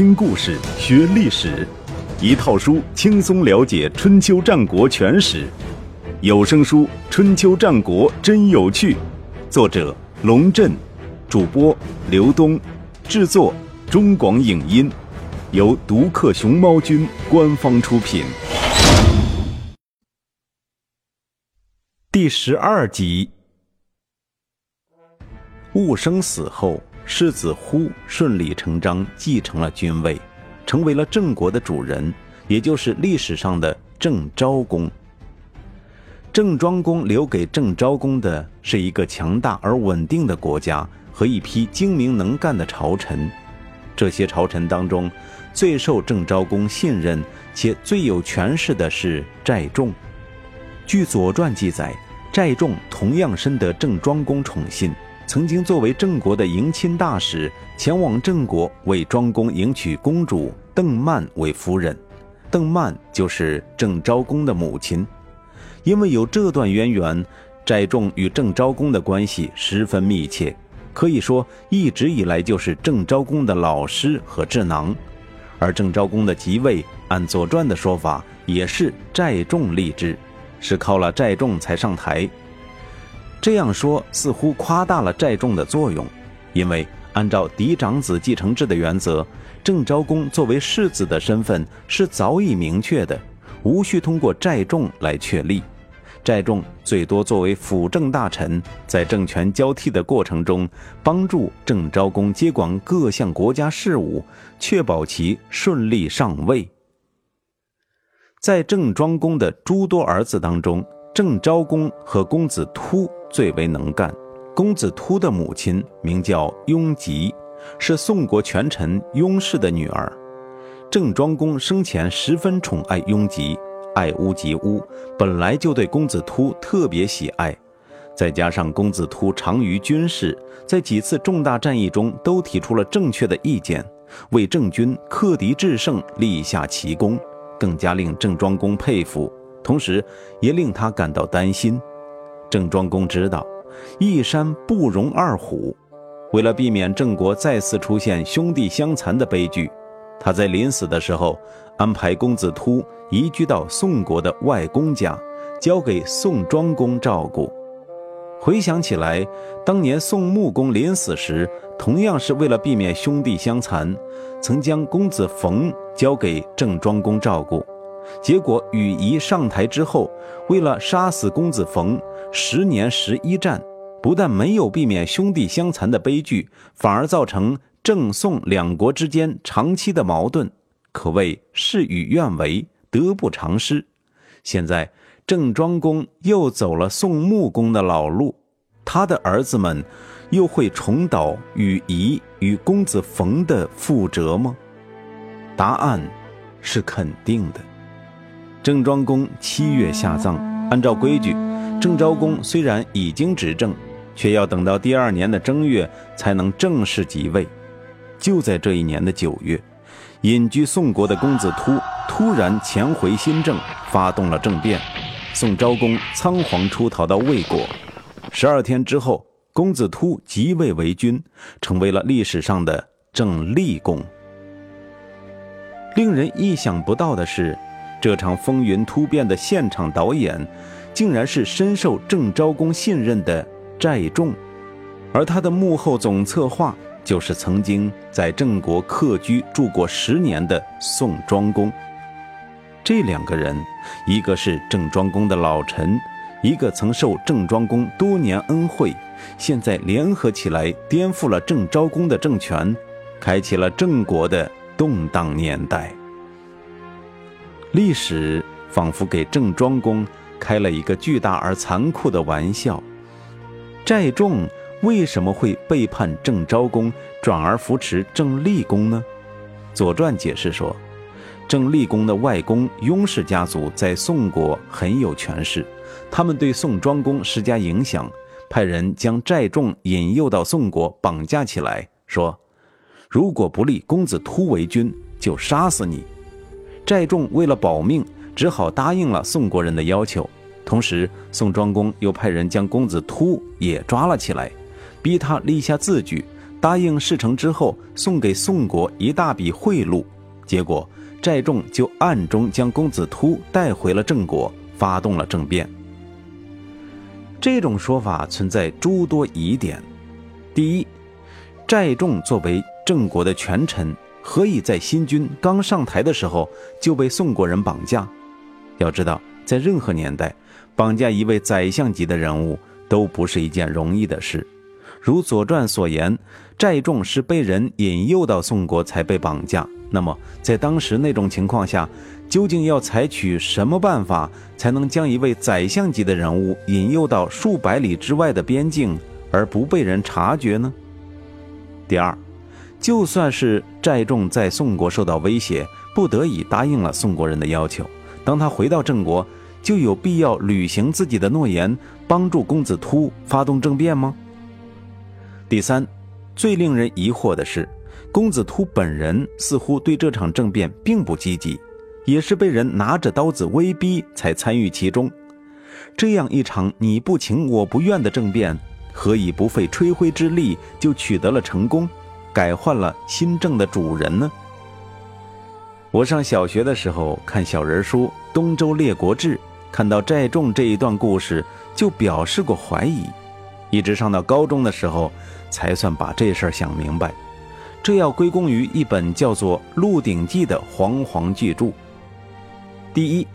听故事学历史，一套书轻松了解春秋战国全史。有声书《春秋战国真有趣》，作者龙震，主播刘东，制作中广影音，由独克熊猫君官方出品。第十二集，寤生死后。世子忽顺理成章继承了君位，成为了郑国的主人，也就是历史上的郑昭公。郑庄公留给郑昭公的是一个强大而稳定的国家和一批精明能干的朝臣。这些朝臣当中，最受郑昭公信任且最有权势的是寨仲。据《左传》记载，寨仲同样深得郑庄公宠信。曾经作为郑国的迎亲大使，前往郑国为庄公迎娶公主邓曼为夫人。邓曼就是郑昭公的母亲。因为有这段渊源，寨仲与郑昭公的关系十分密切，可以说一直以来就是郑昭公的老师和智囊。而郑昭公的即位，按《左传》的说法，也是寨仲立之，是靠了寨仲才上台。这样说似乎夸大了寨仲的作用，因为按照嫡长子继承制的原则，郑昭公作为世子的身份是早已明确的，无需通过寨仲来确立。寨仲最多作为辅政大臣，在政权交替的过程中，帮助郑昭公接管各项国家事务，确保其顺利上位。在郑庄公的诸多儿子当中，郑昭公和公子突。最为能干，公子突的母亲名叫雍吉，是宋国权臣雍氏的女儿。郑庄公生前十分宠爱雍吉，爱屋及乌，本来就对公子突特别喜爱。再加上公子突长于军事，在几次重大战役中都提出了正确的意见，为郑军克敌制胜立下奇功，更加令郑庄公佩服，同时也令他感到担心。郑庄公知道，一山不容二虎。为了避免郑国再次出现兄弟相残的悲剧，他在临死的时候安排公子突移居到宋国的外公家，交给宋庄公照顾。回想起来，当年宋穆公临死时，同样是为了避免兄弟相残，曾将公子冯交给郑庄公照顾。结果禹仪上台之后，为了杀死公子冯，十年十一战，不但没有避免兄弟相残的悲剧，反而造成郑宋两国之间长期的矛盾，可谓事与愿违，得不偿失。现在郑庄公又走了宋穆公的老路，他的儿子们又会重蹈与仪与公子冯的覆辙吗？答案是肯定的。郑庄公七月下葬，按照规矩，郑昭公虽然已经执政，却要等到第二年的正月才能正式即位。就在这一年的九月，隐居宋国的公子突突然潜回新郑，发动了政变。宋昭公仓皇出逃到魏国。十二天之后，公子突即位为君，成为了历史上的郑厉公。令人意想不到的是。这场风云突变的现场导演，竟然是深受郑昭公信任的寨仲，而他的幕后总策划就是曾经在郑国客居住过十年的宋庄公。这两个人，一个是郑庄公的老臣，一个曾受郑庄公多年恩惠，现在联合起来颠覆了郑昭公的政权，开启了郑国的动荡年代。历史仿佛给郑庄公开了一个巨大而残酷的玩笑。寨仲为什么会背叛郑昭公，转而扶持郑厉公呢？《左传》解释说，郑厉公的外公雍氏家族在宋国很有权势，他们对宋庄公施加影响，派人将寨仲引诱到宋国，绑架起来，说：“如果不立公子突为君，就杀死你。”寨仲为了保命，只好答应了宋国人的要求。同时，宋庄公又派人将公子突也抓了起来，逼他立下字据，答应事成之后送给宋国一大笔贿赂，结果寨众就暗中将公子突带回了郑国，发动了政变。这种说法存在诸多疑点。第一，寨众作为郑国的权臣，何以在新君刚上台的时候就被宋国人绑架？要知道，在任何年代，绑架一位宰相级的人物都不是一件容易的事。如《左传》所言，寨众是被人引诱到宋国才被绑架。那么，在当时那种情况下，究竟要采取什么办法才能将一位宰相级的人物引诱到数百里之外的边境而不被人察觉呢？第二，就算是寨众在宋国受到威胁，不得已答应了宋国人的要求。当他回到郑国，就有必要履行自己的诺言，帮助公子突发动政变吗？第三，最令人疑惑的是，公子突本人似乎对这场政变并不积极，也是被人拿着刀子威逼才参与其中。这样一场你不情我不愿的政变，何以不费吹灰之力就取得了成功，改换了新政的主人呢？我上小学的时候看小人书《东周列国志》，看到寨众这一段故事，就表示过怀疑。一直上到高中的时候，才算把这事儿想明白。这要归功于一本叫做《鹿鼎记》的煌煌巨著。第一，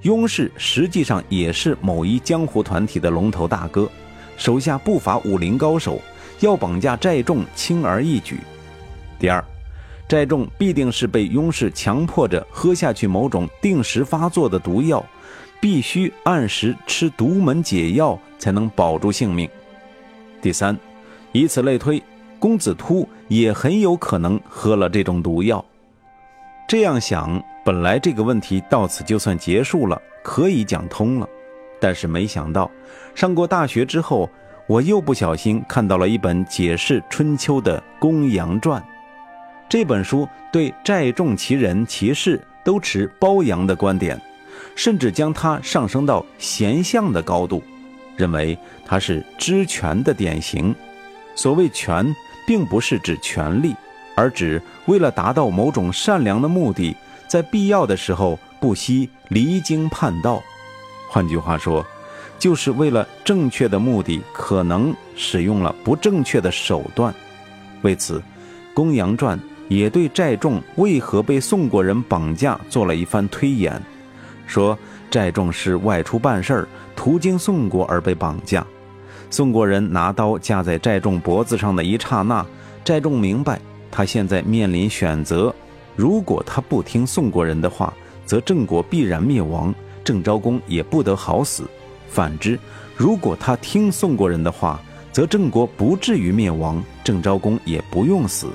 雍氏实际上也是某一江湖团体的龙头大哥，手下不乏武林高手，要绑架寨众轻而易举。第二。寨众必定是被雍氏强迫着喝下去某种定时发作的毒药，必须按时吃独门解药才能保住性命。第三，以此类推，公子突也很有可能喝了这种毒药。这样想，本来这个问题到此就算结束了，可以讲通了。但是没想到，上过大学之后，我又不小心看到了一本解释春秋的《公羊传》。这本书对寨众其人其事都持褒扬的观点，甚至将它上升到贤相的高度，认为它是知权的典型。所谓权，并不是指权力，而指为了达到某种善良的目的，在必要的时候不惜离经叛道。换句话说，就是为了正确的目的，可能使用了不正确的手段。为此，《公羊传》。也对寨众为何被宋国人绑架做了一番推演，说寨众是外出办事儿，途经宋国而被绑架。宋国人拿刀架在寨众脖子上的一刹那，寨众明白他现在面临选择：如果他不听宋国人的话，则郑国必然灭亡，郑昭公也不得好死；反之，如果他听宋国人的话，则郑国不至于灭亡，郑昭公也不用死。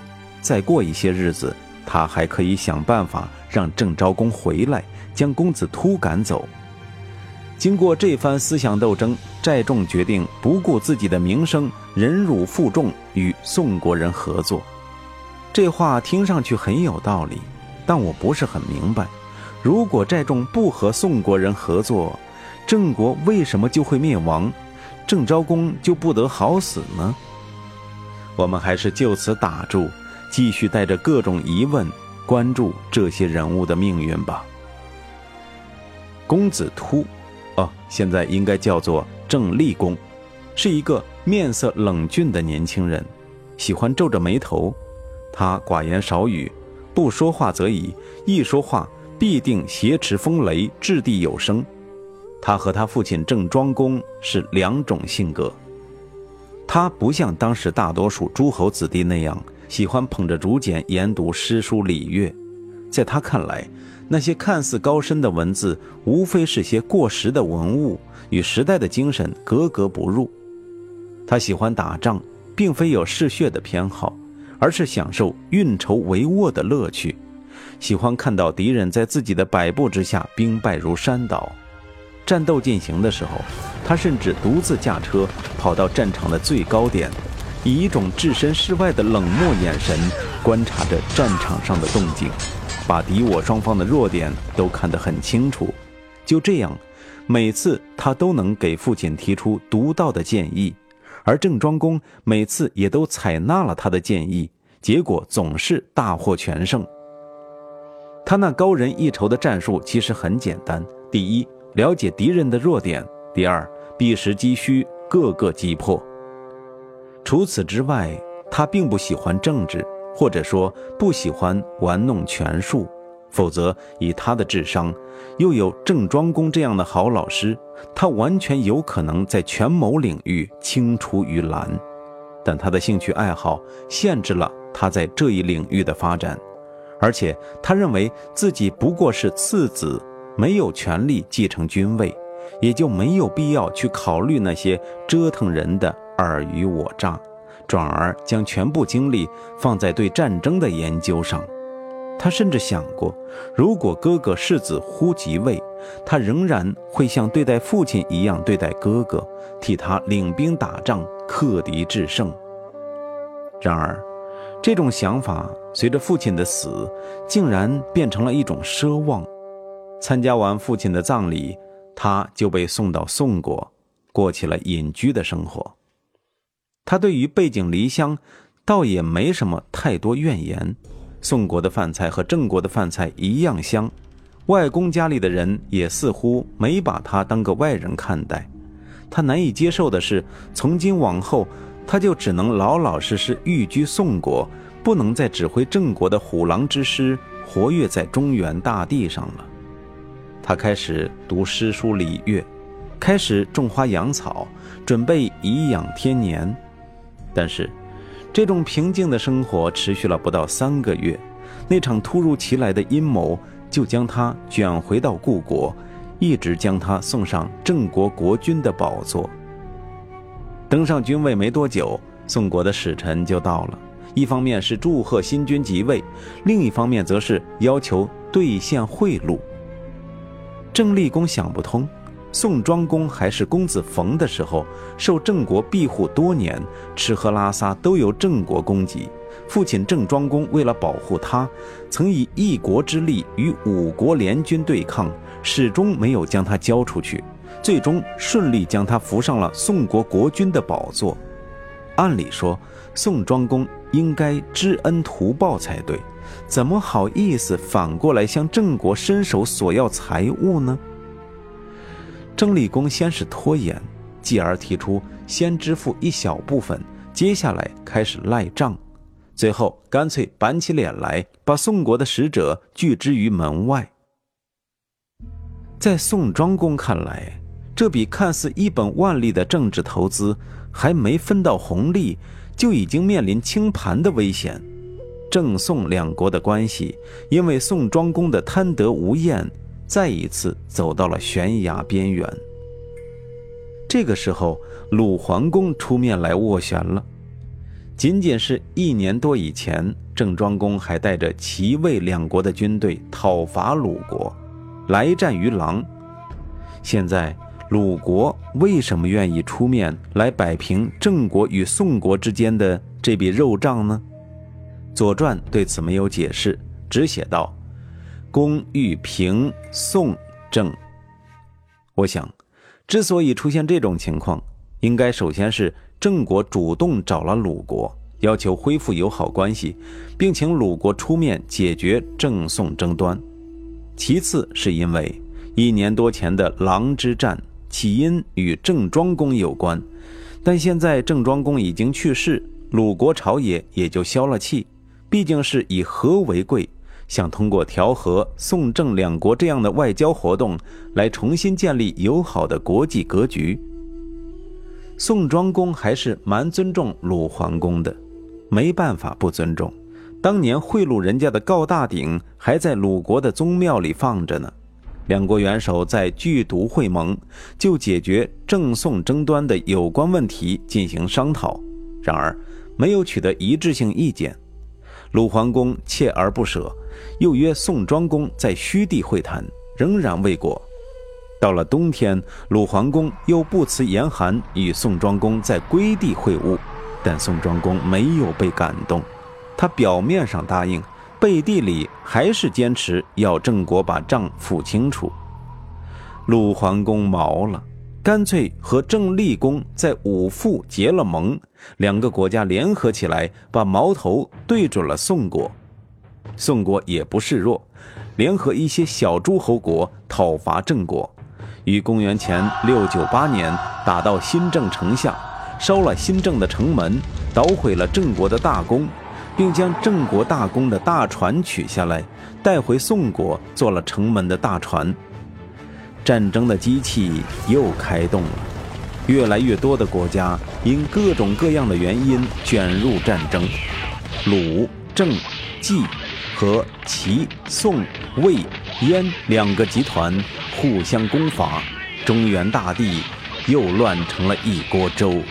再过一些日子，他还可以想办法让郑昭公回来，将公子突赶走。经过这番思想斗争，寨众决定不顾自己的名声，忍辱负重，与宋国人合作。这话听上去很有道理，但我不是很明白：如果寨众不和宋国人合作，郑国为什么就会灭亡，郑昭公就不得好死呢？我们还是就此打住。继续带着各种疑问关注这些人物的命运吧。公子突，哦，现在应该叫做郑立公，是一个面色冷峻的年轻人，喜欢皱着眉头。他寡言少语，不说话则已，一说话必定挟持风雷，掷地有声。他和他父亲郑庄公是两种性格。他不像当时大多数诸侯子弟那样。喜欢捧着竹简研读诗书礼乐，在他看来，那些看似高深的文字，无非是些过时的文物，与时代的精神格格不入。他喜欢打仗，并非有嗜血的偏好，而是享受运筹帷幄的乐趣，喜欢看到敌人在自己的摆布之下兵败如山倒。战斗进行的时候，他甚至独自驾车跑到战场的最高点。以一种置身事外的冷漠眼神观察着战场上的动静，把敌我双方的弱点都看得很清楚。就这样，每次他都能给父亲提出独到的建议，而郑庄公每次也都采纳了他的建议，结果总是大获全胜。他那高人一筹的战术其实很简单：第一，了解敌人的弱点；第二，避实击虚，各个击破。除此之外，他并不喜欢政治，或者说不喜欢玩弄权术。否则，以他的智商，又有郑庄公这样的好老师，他完全有可能在权谋领域青出于蓝。但他的兴趣爱好限制了他在这一领域的发展。而且他认为自己不过是次子，没有权利继承君位，也就没有必要去考虑那些折腾人的尔虞我诈，转而将全部精力放在对战争的研究上。他甚至想过，如果哥哥世子忽即位，他仍然会像对待父亲一样对待哥哥，替他领兵打仗，克敌制胜。然而，这种想法随着父亲的死，竟然变成了一种奢望。参加完父亲的葬礼，他就被送到宋国，过起了隐居的生活。他对于背井离乡，倒也没什么太多怨言。宋国的饭菜和郑国的饭菜一样香，外公家里的人也似乎没把他当个外人看待。他难以接受的是，从今往后。他就只能老老实实寓居宋国，不能再指挥郑国的虎狼之师活跃在中原大地上了。他开始读诗书礼乐，开始种花养草，准备颐养天年。但是，这种平静的生活持续了不到三个月，那场突如其来的阴谋就将他卷回到故国，一直将他送上郑国国君的宝座。登上君位没多久，宋国的使臣就到了。一方面是祝贺新君即位，另一方面则是要求兑现贿赂。郑立公想不通，宋庄公还是公子冯的时候，受郑国庇护多年，吃喝拉撒都由郑国供给。父亲郑庄公为了保护他，曾以一国之力与五国联军对抗，始终没有将他交出去。最终顺利将他扶上了宋国国君的宝座。按理说，宋庄公应该知恩图报才对，怎么好意思反过来向郑国伸手索要财物呢？郑立公先是拖延，继而提出先支付一小部分，接下来开始赖账，最后干脆板起脸来，把宋国的使者拒之于门外。在宋庄公看来，这笔看似一本万利的政治投资，还没分到红利，就已经面临清盘的危险。郑宋两国的关系，因为宋庄公的贪得无厌，再一次走到了悬崖边缘。这个时候，鲁桓公出面来斡旋了。仅仅是一年多以前，郑庄公还带着齐魏两国的军队讨伐鲁国，来战于狼。现在。鲁国为什么愿意出面来摆平郑国与宋国之间的这笔肉账呢？《左传》对此没有解释，只写道：“公欲平宋郑。”我想，之所以出现这种情况，应该首先是郑国主动找了鲁国，要求恢复友好关系，并请鲁国出面解决郑宋争端；其次是因为一年多前的狼之战。起因与郑庄公有关，但现在郑庄公已经去世，鲁国朝野也就消了气。毕竟是以和为贵，想通过调和宋郑两国这样的外交活动，来重新建立友好的国际格局。宋庄公还是蛮尊重鲁桓公的，没办法不尊重。当年贿赂人家的告大鼎还在鲁国的宗庙里放着呢。两国元首在剧毒会盟，就解决郑宋争端的有关问题进行商讨，然而没有取得一致性意见。鲁桓公锲而不舍，又约宋庄公在虚地会谈，仍然未果。到了冬天，鲁桓公又不辞严寒与宋庄公在归地会晤，但宋庄公没有被感动，他表面上答应。背地里还是坚持要郑国把账付清楚。鲁桓公毛了，干脆和郑立公在武父结了盟，两个国家联合起来，把矛头对准了宋国。宋国也不示弱，联合一些小诸侯国讨伐郑国，于公元前六九八年打到新郑城下，烧了新郑的城门，捣毁了郑国的大功，并将郑国大功的大船取下来，带回宋国做了城门的大船。战争的机器又开动了，越来越多的国家因各种各样的原因卷入战争，鲁、郑、季和齐、宋、魏、燕两个集团互相攻伐，中原大地又乱成了一锅粥。